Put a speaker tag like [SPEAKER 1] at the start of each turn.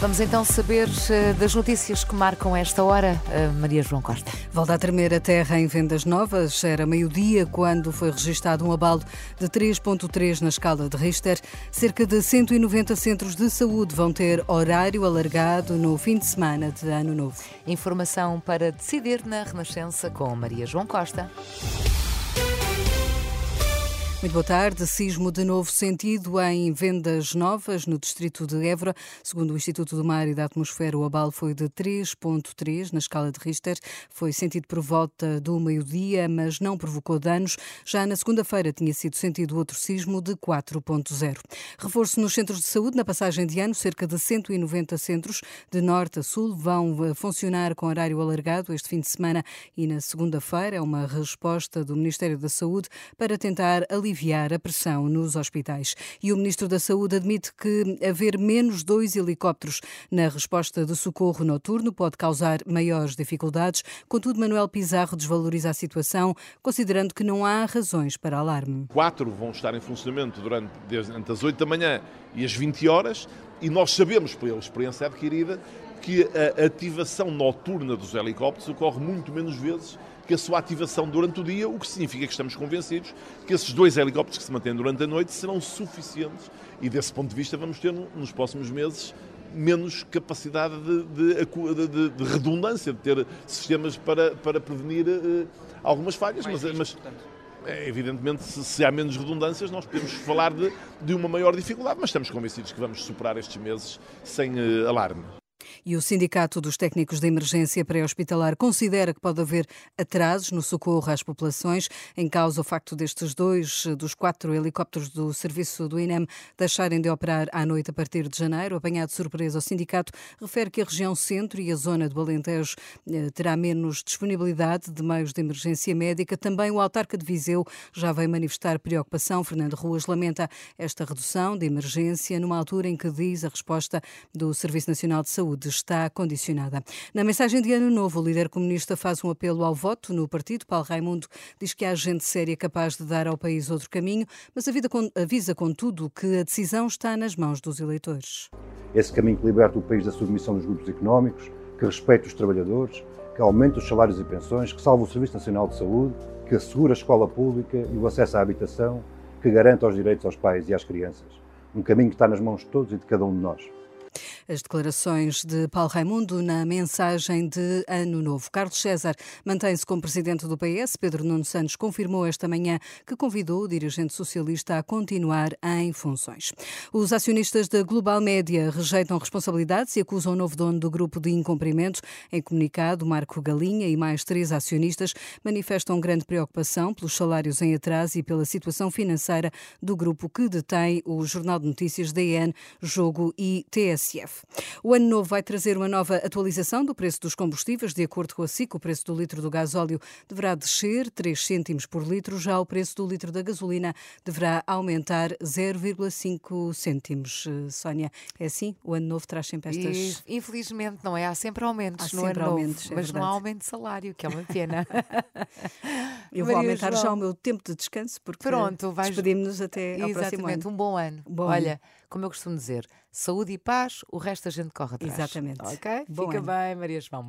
[SPEAKER 1] Vamos então saber uh, das notícias que marcam esta hora. Uh, Maria João Costa.
[SPEAKER 2] Volta a tremer a terra em vendas novas. Era meio-dia quando foi registado um abalo de 3,3 na escala de Richter. Cerca de 190 centros de saúde vão ter horário alargado no fim de semana de Ano Novo.
[SPEAKER 1] Informação para decidir na Renascença com Maria João Costa.
[SPEAKER 2] Muito boa tarde. Sismo de novo sentido em vendas novas no distrito de Évora. Segundo o Instituto do Mar e da Atmosfera, o abalo foi de 3.3 na escala de Richter. Foi sentido por volta do meio-dia, mas não provocou danos. Já na segunda-feira tinha sido sentido outro sismo de 4.0. Reforço nos centros de saúde. Na passagem de ano, cerca de 190 centros de norte a sul vão eh, funcionar com horário alargado este fim de semana e na segunda-feira. É uma resposta do Ministério da Saúde para tentar aliviar aliviar a pressão nos hospitais. E o Ministro da Saúde admite que haver menos dois helicópteros na resposta de socorro noturno pode causar maiores dificuldades. Contudo, Manuel Pizarro desvaloriza a situação, considerando que não há razões para alarme.
[SPEAKER 3] Quatro vão estar em funcionamento durante desde as 8 da manhã e as 20 horas, e nós sabemos, pela experiência adquirida, que a ativação noturna dos helicópteros ocorre muito menos vezes que a sua ativação durante o dia, o que significa que estamos convencidos que esses dois helicópteros que se mantêm durante a noite serão suficientes e, desse ponto de vista, vamos ter nos próximos meses menos capacidade de, de, de, de redundância, de ter sistemas para, para prevenir uh, algumas falhas. mas, mas é, evidentemente, se, se, há menos redundâncias, nós podemos falar de, de uma maior dificuldade, mas estamos convencidos que vamos superar estes meses sem uh, alarme.
[SPEAKER 2] E o Sindicato dos Técnicos de Emergência Pré-Hospitalar considera que pode haver atrasos no socorro às populações, em causa o facto destes dois dos quatro helicópteros do serviço do INEM deixarem de operar à noite a partir de janeiro. Apanhado de surpresa, o sindicato refere que a região centro e a zona do Alentejo eh, terá menos disponibilidade de meios de emergência médica. Também o autarca de Viseu já veio manifestar preocupação. Fernando Ruas lamenta esta redução de emergência numa altura em que diz a resposta do Serviço Nacional de Saúde saúde está condicionada. Na mensagem de Ano Novo, o líder comunista faz um apelo ao voto no partido. Paulo Raimundo diz que há gente séria capaz de dar ao país outro caminho, mas avisa, contudo, que a decisão está nas mãos dos eleitores.
[SPEAKER 4] Esse caminho que liberta o país da submissão dos grupos económicos, que respeita os trabalhadores, que aumenta os salários e pensões, que salva o Serviço Nacional de Saúde, que assegura a escola pública e o acesso à habitação, que garanta os direitos aos pais e às crianças. Um caminho que está nas mãos de todos e de cada um de nós.
[SPEAKER 2] As declarações de Paulo Raimundo na mensagem de Ano Novo. Carlos César mantém-se como presidente do PS. Pedro Nuno Santos confirmou esta manhã que convidou o dirigente socialista a continuar em funções. Os acionistas da Global Média rejeitam responsabilidades e acusam o novo dono do grupo de incumprimento. Em comunicado, Marco Galinha e mais três acionistas manifestam grande preocupação pelos salários em atraso e pela situação financeira do grupo que detém o Jornal de Notícias DN, Jogo e. TSF. O ano novo vai trazer uma nova atualização do preço dos combustíveis. De acordo com a SIC, o preço do litro do gasóleo deverá descer 3 cêntimos por litro, já o preço do litro da gasolina deverá aumentar 0,5 cêntimos. Eh, Sónia, é assim? O ano novo traz sempre estas.
[SPEAKER 1] E, infelizmente, não é? Há sempre aumentos
[SPEAKER 2] Há
[SPEAKER 1] no
[SPEAKER 2] sempre
[SPEAKER 1] ano
[SPEAKER 2] aumentos,
[SPEAKER 1] novo,
[SPEAKER 2] é
[SPEAKER 1] mas
[SPEAKER 2] verdade.
[SPEAKER 1] não há aumento de salário, que é uma pena.
[SPEAKER 2] Eu vou
[SPEAKER 1] Maria
[SPEAKER 2] aumentar
[SPEAKER 1] João.
[SPEAKER 2] já o meu tempo de descanso porque
[SPEAKER 1] Pronto, vais-
[SPEAKER 2] despedimos-nos até ao próximo
[SPEAKER 1] Exatamente,
[SPEAKER 2] ano.
[SPEAKER 1] um bom ano.
[SPEAKER 2] Bom
[SPEAKER 1] Olha, como eu costumo dizer, saúde e paz, o resto a gente corre atrás.
[SPEAKER 2] Exatamente.
[SPEAKER 1] Ok?
[SPEAKER 2] Bom
[SPEAKER 1] Fica
[SPEAKER 2] ano.
[SPEAKER 1] bem, Maria João.